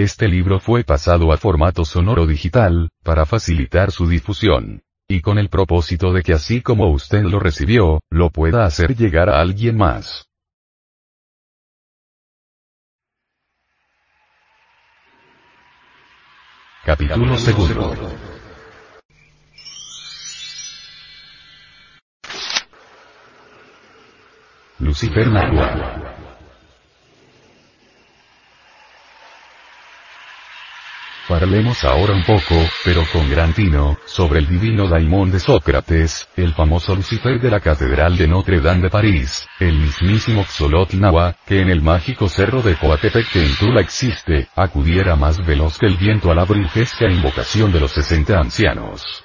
Este libro fue pasado a formato sonoro digital, para facilitar su difusión. Y con el propósito de que así como usted lo recibió, lo pueda hacer llegar a alguien más. Capítulo segundo. Lucifer Nahua. Parlemos ahora un poco, pero con gran tino, sobre el divino daimón de Sócrates, el famoso Lucifer de la Catedral de Notre Dame de París, el mismísimo Xolotl Nahua, que en el mágico cerro de Coatepec que en Tula existe, acudiera más veloz que el viento a la brujesca invocación de los sesenta ancianos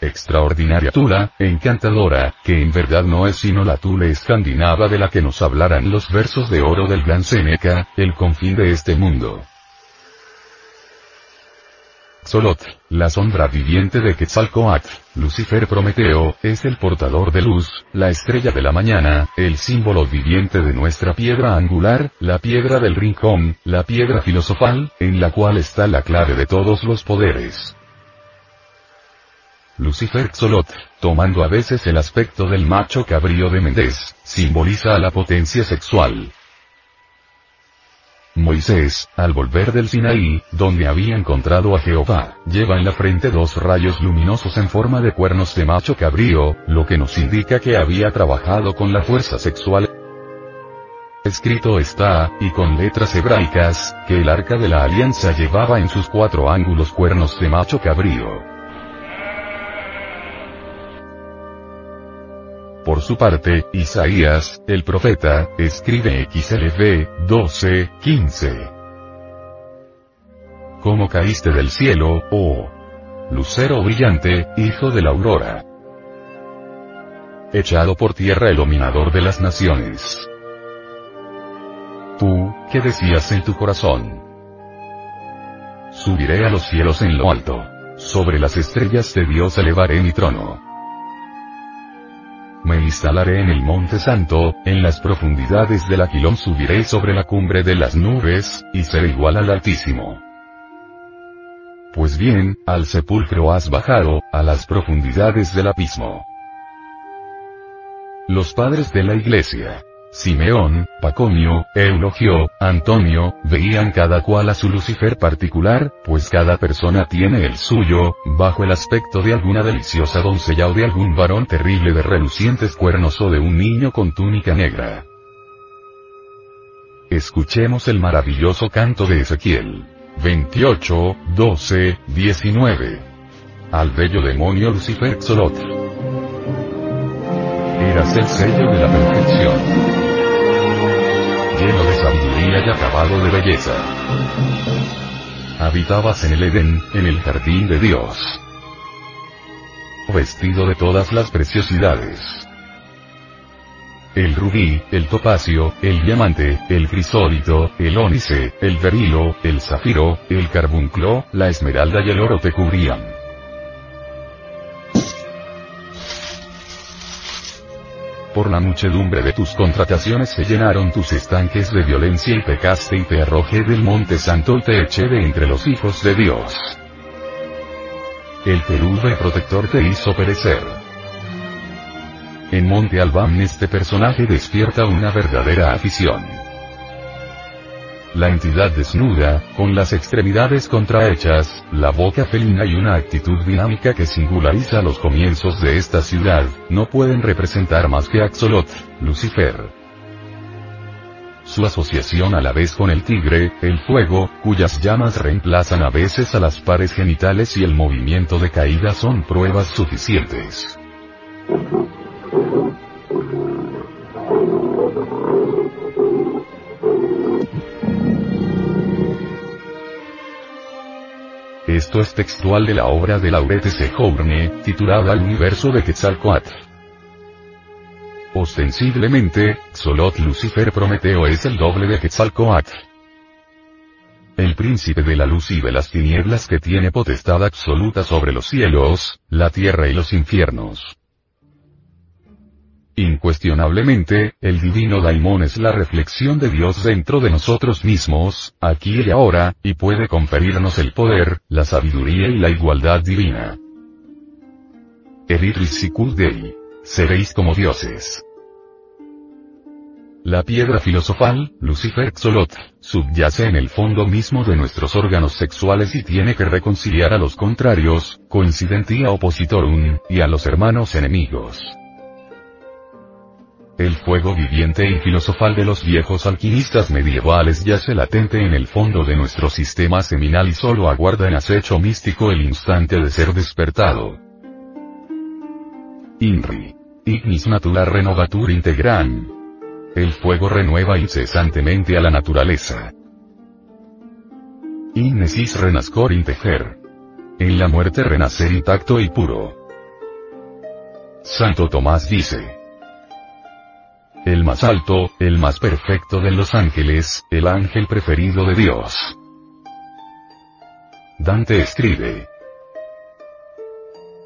extraordinaria Tula, encantadora, que en verdad no es sino la Tula escandinava de la que nos hablarán los versos de oro del gran Seneca, el confín de este mundo. Xolotl, la sombra viviente de Quetzalcoatl, Lucifer Prometeo, es el portador de luz, la estrella de la mañana, el símbolo viviente de nuestra piedra angular, la piedra del rincón, la piedra filosofal, en la cual está la clave de todos los poderes. Lucifer Xolotl, tomando a veces el aspecto del macho cabrío de Méndez, simboliza a la potencia sexual, Moisés, al volver del Sinaí, donde había encontrado a Jehová, lleva en la frente dos rayos luminosos en forma de cuernos de macho cabrío, lo que nos indica que había trabajado con la fuerza sexual. Escrito está, y con letras hebraicas, que el arca de la alianza llevaba en sus cuatro ángulos cuernos de macho cabrío. Por su parte, Isaías, el profeta, escribe XLV 12, 15. ¿Cómo caíste del cielo, oh lucero brillante, hijo de la aurora? Echado por tierra el dominador de las naciones. Tú, ¿qué decías en tu corazón? Subiré a los cielos en lo alto. Sobre las estrellas de Dios elevaré mi trono. Me instalaré en el monte santo, en las profundidades del aquilón subiré sobre la cumbre de las nubes, y seré igual al Altísimo. Pues bien, al sepulcro has bajado, a las profundidades del abismo. Los padres de la iglesia. Simeón, Pacomio, Eulogio, Antonio, veían cada cual a su Lucifer particular, pues cada persona tiene el suyo, bajo el aspecto de alguna deliciosa doncella o de algún varón terrible de relucientes cuernos o de un niño con túnica negra. Escuchemos el maravilloso canto de Ezequiel. 28, 12, 19. Al bello demonio Lucifer Xolotl. Eras el sello de la perfección lleno de sabiduría y acabado de belleza. Habitabas en el Edén, en el jardín de Dios. Vestido de todas las preciosidades. El rubí, el topacio, el diamante, el crisólito, el ónice, el berilo, el zafiro, el carbunclo, la esmeralda y el oro te cubrían. Por la muchedumbre de tus contrataciones se llenaron tus estanques de violencia y pecaste y te arrojé del monte santo y te eché de entre los hijos de Dios. El terube protector te hizo perecer. En Monte Albán este personaje despierta una verdadera afición la entidad desnuda, con las extremidades contrahechas, la boca felina y una actitud dinámica que singulariza los comienzos de esta ciudad, no pueden representar más que Axolotl, Lucifer. su asociación a la vez con el tigre, el fuego, cuyas llamas reemplazan a veces a las pares genitales y el movimiento de caída son pruebas suficientes. Esto es textual de la obra de Laurette Sejourne, titulada El universo de Quetzalcoatl. Ostensiblemente, Xolot Lucifer Prometeo es el doble de Quetzalcoatl. El príncipe de la luz y de las tinieblas que tiene potestad absoluta sobre los cielos, la tierra y los infiernos. Incuestionablemente, el divino daimón es la reflexión de Dios dentro de nosotros mismos, aquí y ahora, y puede conferirnos el poder, la sabiduría y la igualdad divina. Eritris Dei. Seréis como dioses. La piedra filosofal, Lucifer Xolot, subyace en el fondo mismo de nuestros órganos sexuales y tiene que reconciliar a los contrarios, coincidentia oppositorum, y a los hermanos enemigos. El fuego viviente y filosofal de los viejos alquimistas medievales yace latente en el fondo de nuestro sistema seminal y solo aguarda en acecho místico el instante de ser despertado. INRI. Ignis natura renovatur integran. El fuego renueva incesantemente a la naturaleza. Innesis renascor integer. En la muerte renacer intacto y puro. Santo Tomás dice el más alto, el más perfecto de los ángeles, el ángel preferido de Dios. Dante escribe.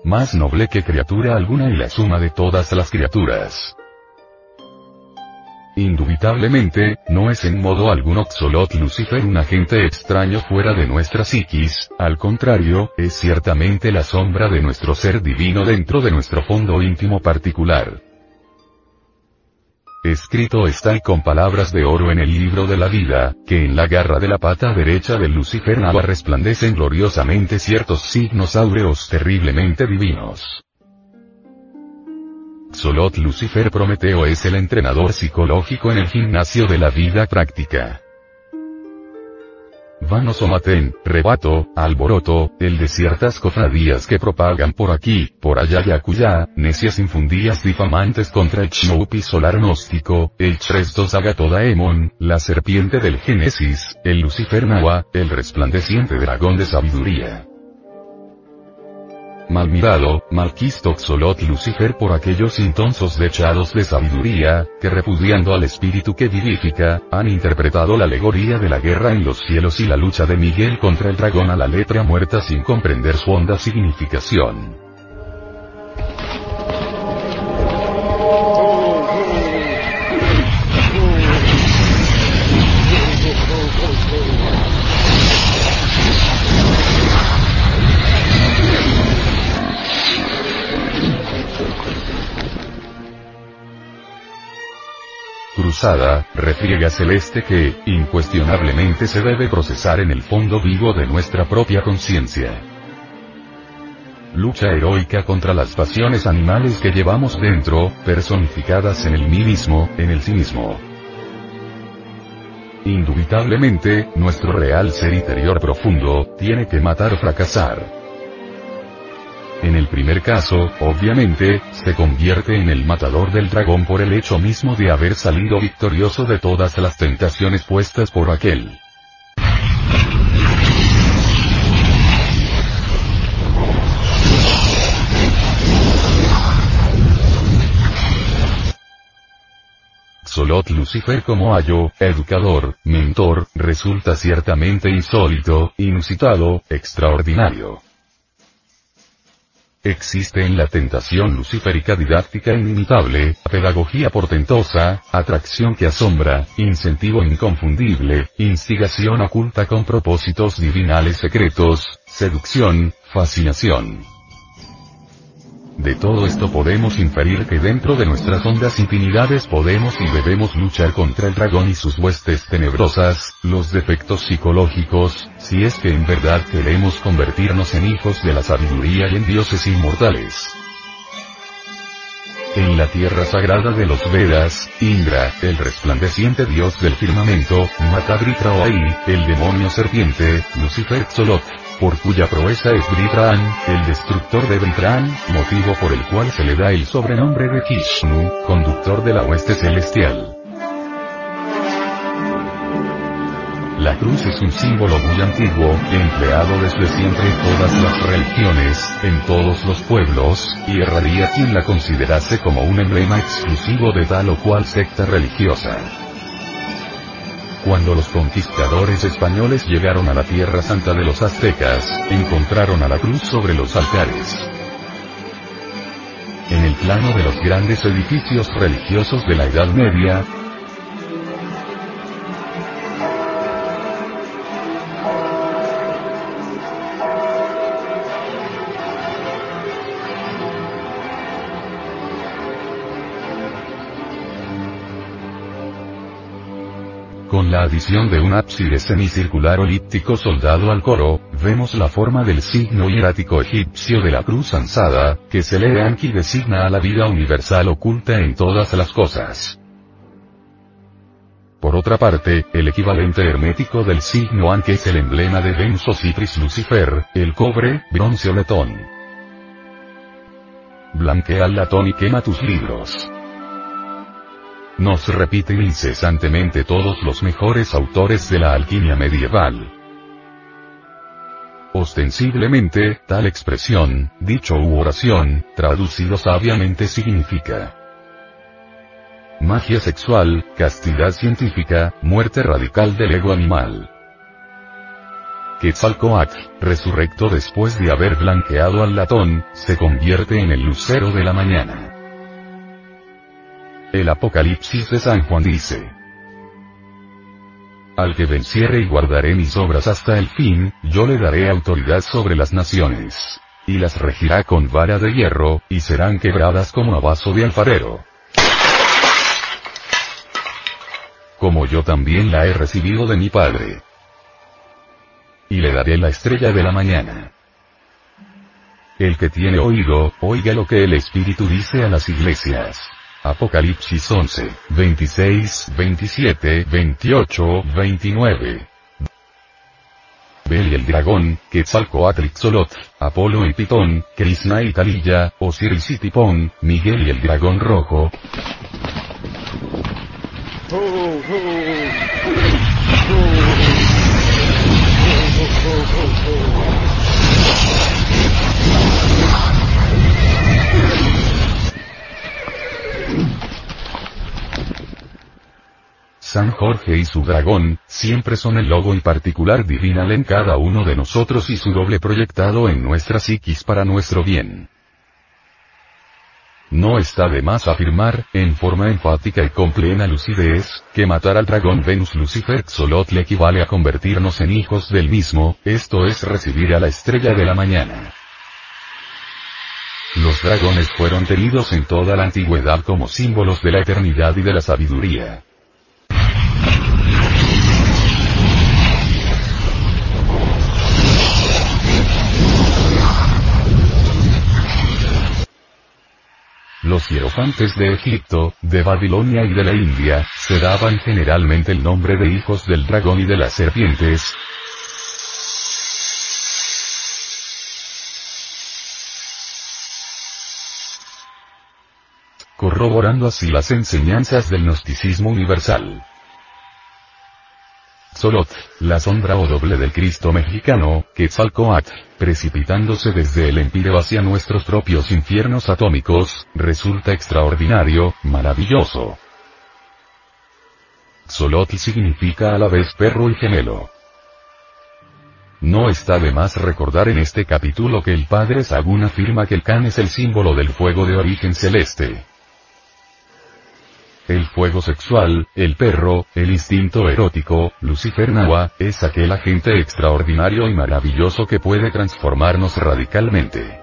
Más noble que criatura alguna y la suma de todas las criaturas. Indubitablemente, no es en modo alguno Xolot Lucifer un agente extraño fuera de nuestra psiquis, al contrario, es ciertamente la sombra de nuestro ser divino dentro de nuestro fondo íntimo particular. Escrito está y con palabras de oro en el libro de la vida, que en la garra de la pata derecha del Lucifer Nava resplandecen gloriosamente ciertos signos áureos terriblemente divinos. Xolot Lucifer Prometeo es el entrenador psicológico en el gimnasio de la vida práctica. Vanos rebato, alboroto, el de ciertas cofradías que propagan por aquí, por allá y acullá, necias infundías difamantes contra el Chnopi solar gnóstico, el Chrestos Agatodaemon, la serpiente del Génesis, el Lucifer Nawa, el resplandeciente dragón de sabiduría mal mirado, malquisto Xolot Lucifer por aquellos intonsos dechados de sabiduría, que repudiando al espíritu que vivifica, han interpretado la alegoría de la guerra en los cielos y la lucha de Miguel contra el dragón a la letra muerta sin comprender su honda significación. Cruzada, refriega celeste que, incuestionablemente se debe procesar en el fondo vivo de nuestra propia conciencia. Lucha heroica contra las pasiones animales que llevamos dentro, personificadas en el mismo, en el sí mismo. Indubitablemente, nuestro real ser interior profundo, tiene que matar fracasar. En el primer caso, obviamente, se convierte en el matador del dragón por el hecho mismo de haber salido victorioso de todas las tentaciones puestas por aquel. Solot Lucifer como ayo, educador, mentor, resulta ciertamente insólito, inusitado, extraordinario. Existe en la tentación luciférica didáctica inimitable, pedagogía portentosa, atracción que asombra, incentivo inconfundible, instigación oculta con propósitos divinales secretos, seducción, fascinación. De todo esto podemos inferir que dentro de nuestras hondas infinidades podemos y debemos luchar contra el dragón y sus huestes tenebrosas, los defectos psicológicos, si es que en verdad queremos convertirnos en hijos de la sabiduría y en dioses inmortales. En la tierra sagrada de los Vedas, Indra, el resplandeciente dios del firmamento, mata a el demonio serpiente, Lucifer Tzolot, por cuya proeza es Britran, el destructor de Britran, motivo por el cual se le da el sobrenombre de Kishnu, conductor de la hueste celestial. La cruz es un símbolo muy antiguo, empleado desde siempre en todas las religiones, en todos los pueblos, y erraría quien la considerase como un emblema exclusivo de tal o cual secta religiosa. Cuando los conquistadores españoles llegaron a la Tierra Santa de los aztecas, encontraron a la cruz sobre los altares. En el plano de los grandes edificios religiosos de la Edad Media, la adición de un ábside semicircular elíptico soldado al coro, vemos la forma del signo hierático egipcio de la cruz ansada, que se lee Anki designa a la vida universal oculta en todas las cosas. Por otra parte, el equivalente hermético del signo Anki es el emblema de Venus Cipris Lucifer, el cobre, bronce o letón. Blanquea el latón y quema tus libros nos repiten incesantemente todos los mejores autores de la alquimia medieval. Ostensiblemente, tal expresión, dicho u oración, traducido sabiamente significa magia sexual, castidad científica, muerte radical del ego animal. Quetzalcoatl, resurrecto después de haber blanqueado al latón, se convierte en el lucero de la mañana. El Apocalipsis de San Juan dice. Al que venciere y guardaré mis obras hasta el fin, yo le daré autoridad sobre las naciones. Y las regirá con vara de hierro, y serán quebradas como a vaso de alfarero. Como yo también la he recibido de mi Padre. Y le daré la estrella de la mañana. El que tiene oído, oiga lo que el Espíritu dice a las iglesias. Apocalipsis 11, 26, 27, 28, 29. Bel y el dragón, Quetzalcoatl Xolot, Apolo y Pitón, Krishna y Talilla, Osiris y Tipón, Miguel y el dragón rojo. San Jorge y su dragón, siempre son el logo y particular divinal en cada uno de nosotros y su doble proyectado en nuestra psiquis para nuestro bien. No está de más afirmar, en forma enfática y con plena lucidez, que matar al dragón Venus Lucifer Xolot le equivale a convertirnos en hijos del mismo, esto es recibir a la estrella de la mañana. Los dragones fueron tenidos en toda la antigüedad como símbolos de la eternidad y de la sabiduría. Los hierofantes de Egipto, de Babilonia y de la India, se daban generalmente el nombre de hijos del dragón y de las serpientes, corroborando así las enseñanzas del gnosticismo universal. Solot, la sombra o doble del Cristo mexicano, Quetzalcoatl, precipitándose desde el empíreo hacia nuestros propios infiernos atómicos, resulta extraordinario, maravilloso. Solot significa a la vez perro y gemelo. No está de más recordar en este capítulo que el padre Sagún afirma que el can es el símbolo del fuego de origen celeste el fuego sexual, el perro, el instinto erótico, Lucifer Nawa, es aquel agente extraordinario y maravilloso que puede transformarnos radicalmente.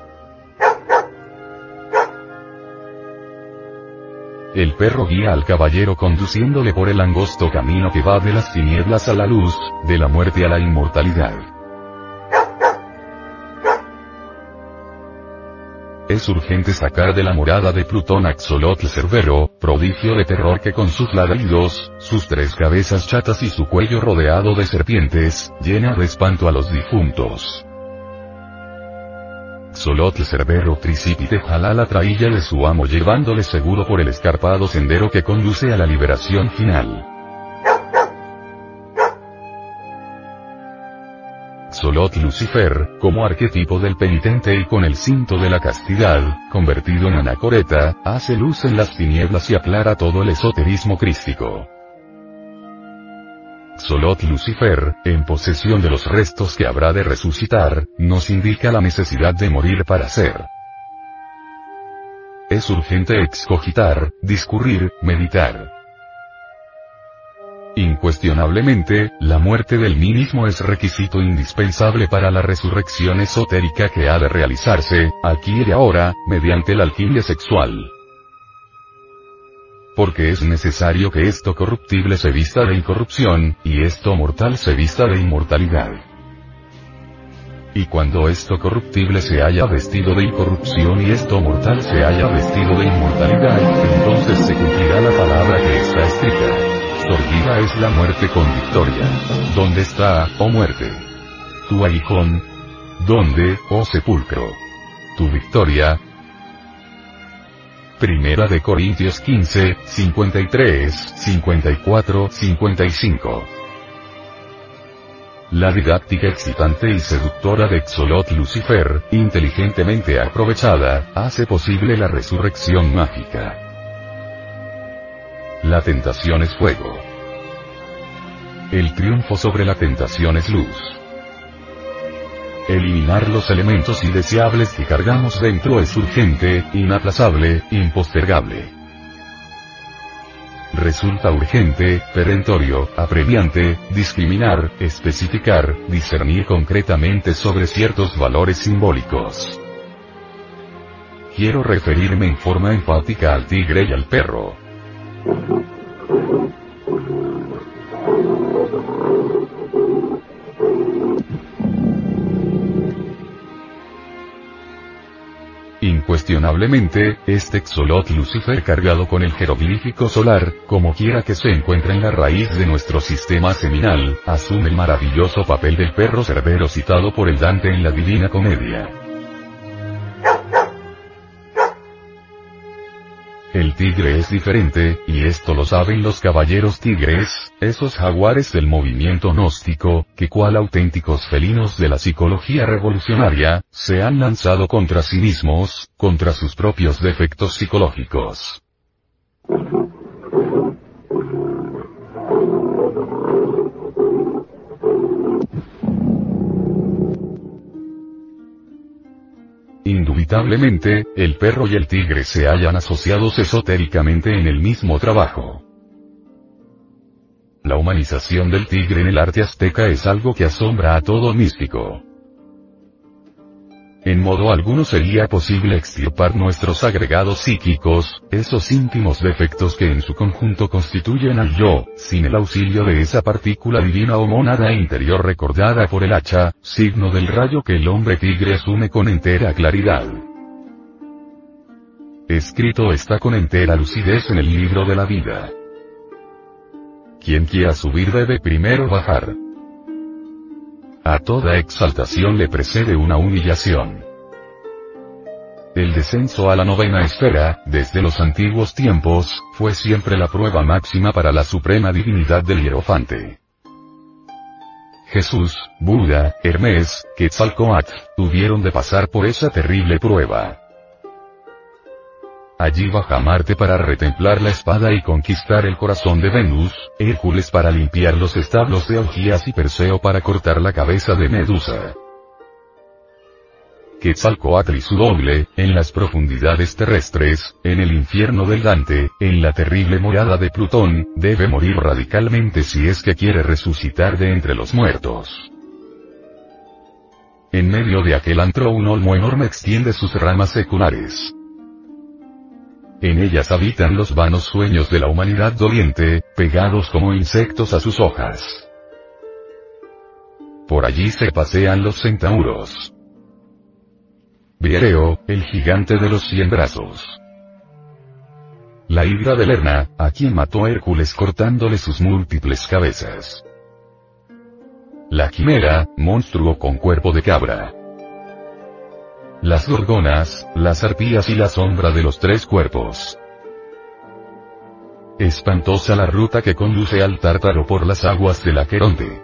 El perro guía al caballero conduciéndole por el angosto camino que va de las tinieblas a la luz, de la muerte a la inmortalidad. Es urgente sacar de la morada de Plutón Axolotl Cerbero, prodigio de terror que con sus ladridos, sus tres cabezas chatas y su cuello rodeado de serpientes, llena de espanto a los difuntos. Axolotl Cerbero Tricipite jala la trailla de su amo llevándole seguro por el escarpado sendero que conduce a la liberación final. Solot Lucifer, como arquetipo del penitente y con el cinto de la castidad, convertido en anacoreta, hace luz en las tinieblas y aclara todo el esoterismo crístico. Solot Lucifer, en posesión de los restos que habrá de resucitar, nos indica la necesidad de morir para ser. Es urgente excogitar, discurrir, meditar. Incuestionablemente, la muerte del mí mismo es requisito indispensable para la resurrección esotérica que ha de realizarse, aquí y ahora, mediante la alquimia sexual. Porque es necesario que esto corruptible se vista de incorrupción, y esto mortal se vista de inmortalidad. Y cuando esto corruptible se haya vestido de incorrupción y esto mortal se haya vestido de inmortalidad, entonces se cumplirá la palabra que está escrita. Sordida es la muerte con victoria. ¿Dónde está, oh muerte? Tu aguijón. ¿Dónde, oh sepulcro? Tu victoria. Primera de Corintios 15, 53, 54, 55. La didáctica excitante y seductora de Xolot Lucifer, inteligentemente aprovechada, hace posible la resurrección mágica. La tentación es fuego. El triunfo sobre la tentación es luz. Eliminar los elementos indeseables que cargamos dentro es urgente, inaplazable, impostergable. Resulta urgente, perentorio, apremiante, discriminar, especificar, discernir concretamente sobre ciertos valores simbólicos. Quiero referirme en forma enfática al tigre y al perro. Incuestionablemente, este exolot Lucifer cargado con el jeroglífico solar, como quiera que se encuentre en la raíz de nuestro sistema seminal, asume el maravilloso papel del perro cerbero citado por el Dante en la Divina Comedia. El tigre es diferente, y esto lo saben los caballeros tigres, esos jaguares del movimiento gnóstico, que cual auténticos felinos de la psicología revolucionaria, se han lanzado contra sí mismos, contra sus propios defectos psicológicos. Indubitablemente, el perro y el tigre se hallan asociados esotéricamente en el mismo trabajo. La humanización del tigre en el arte azteca es algo que asombra a todo místico. En modo alguno sería posible extirpar nuestros agregados psíquicos, esos íntimos defectos que en su conjunto constituyen al yo, sin el auxilio de esa partícula divina o monada interior recordada por el hacha, signo del rayo que el hombre tigre asume con entera claridad. Escrito está con entera lucidez en el libro de la vida. Quien quiera subir debe primero bajar. A toda exaltación le precede una humillación. El descenso a la novena esfera, desde los antiguos tiempos, fue siempre la prueba máxima para la suprema divinidad del hierofante. Jesús, Buda, Hermes, Quetzalcoatl, tuvieron de pasar por esa terrible prueba. Allí baja Marte para retemplar la espada y conquistar el corazón de Venus, Hércules para limpiar los establos de Augías y Perseo para cortar la cabeza de Medusa. Quetzalcoatl y su doble, en las profundidades terrestres, en el infierno del Dante, en la terrible morada de Plutón, debe morir radicalmente si es que quiere resucitar de entre los muertos. En medio de aquel antro un olmo enorme extiende sus ramas seculares. En ellas habitan los vanos sueños de la humanidad doliente, pegados como insectos a sus hojas. Por allí se pasean los centauros. Biereo, el gigante de los cien brazos. La hidra de Lerna, a quien mató Hércules cortándole sus múltiples cabezas. La quimera, monstruo con cuerpo de cabra. Las gorgonas, las arpías y la sombra de los tres cuerpos. Espantosa la ruta que conduce al tártaro por las aguas de la Queronte.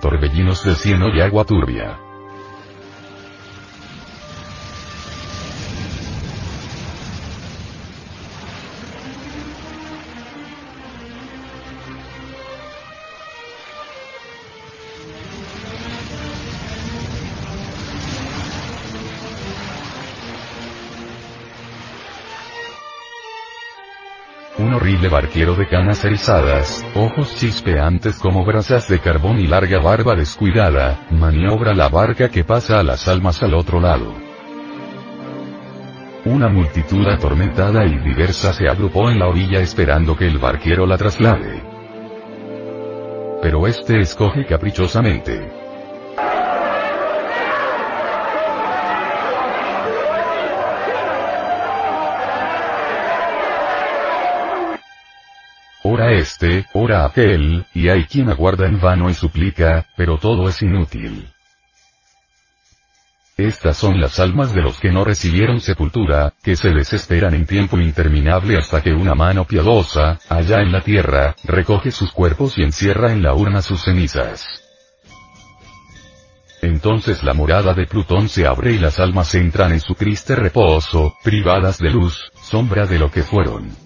Torbellinos de cieno y agua turbia. Horrible barquero de canas erizadas, ojos chispeantes como brasas de carbón y larga barba descuidada, maniobra la barca que pasa a las almas al otro lado. Una multitud atormentada y diversa se agrupó en la orilla esperando que el barquero la traslade. Pero este escoge caprichosamente. Ora este, ora aquel, y hay quien aguarda en vano y suplica, pero todo es inútil. Estas son las almas de los que no recibieron sepultura, que se desesperan en tiempo interminable hasta que una mano piadosa, allá en la tierra, recoge sus cuerpos y encierra en la urna sus cenizas. Entonces la morada de Plutón se abre y las almas entran en su triste reposo, privadas de luz, sombra de lo que fueron.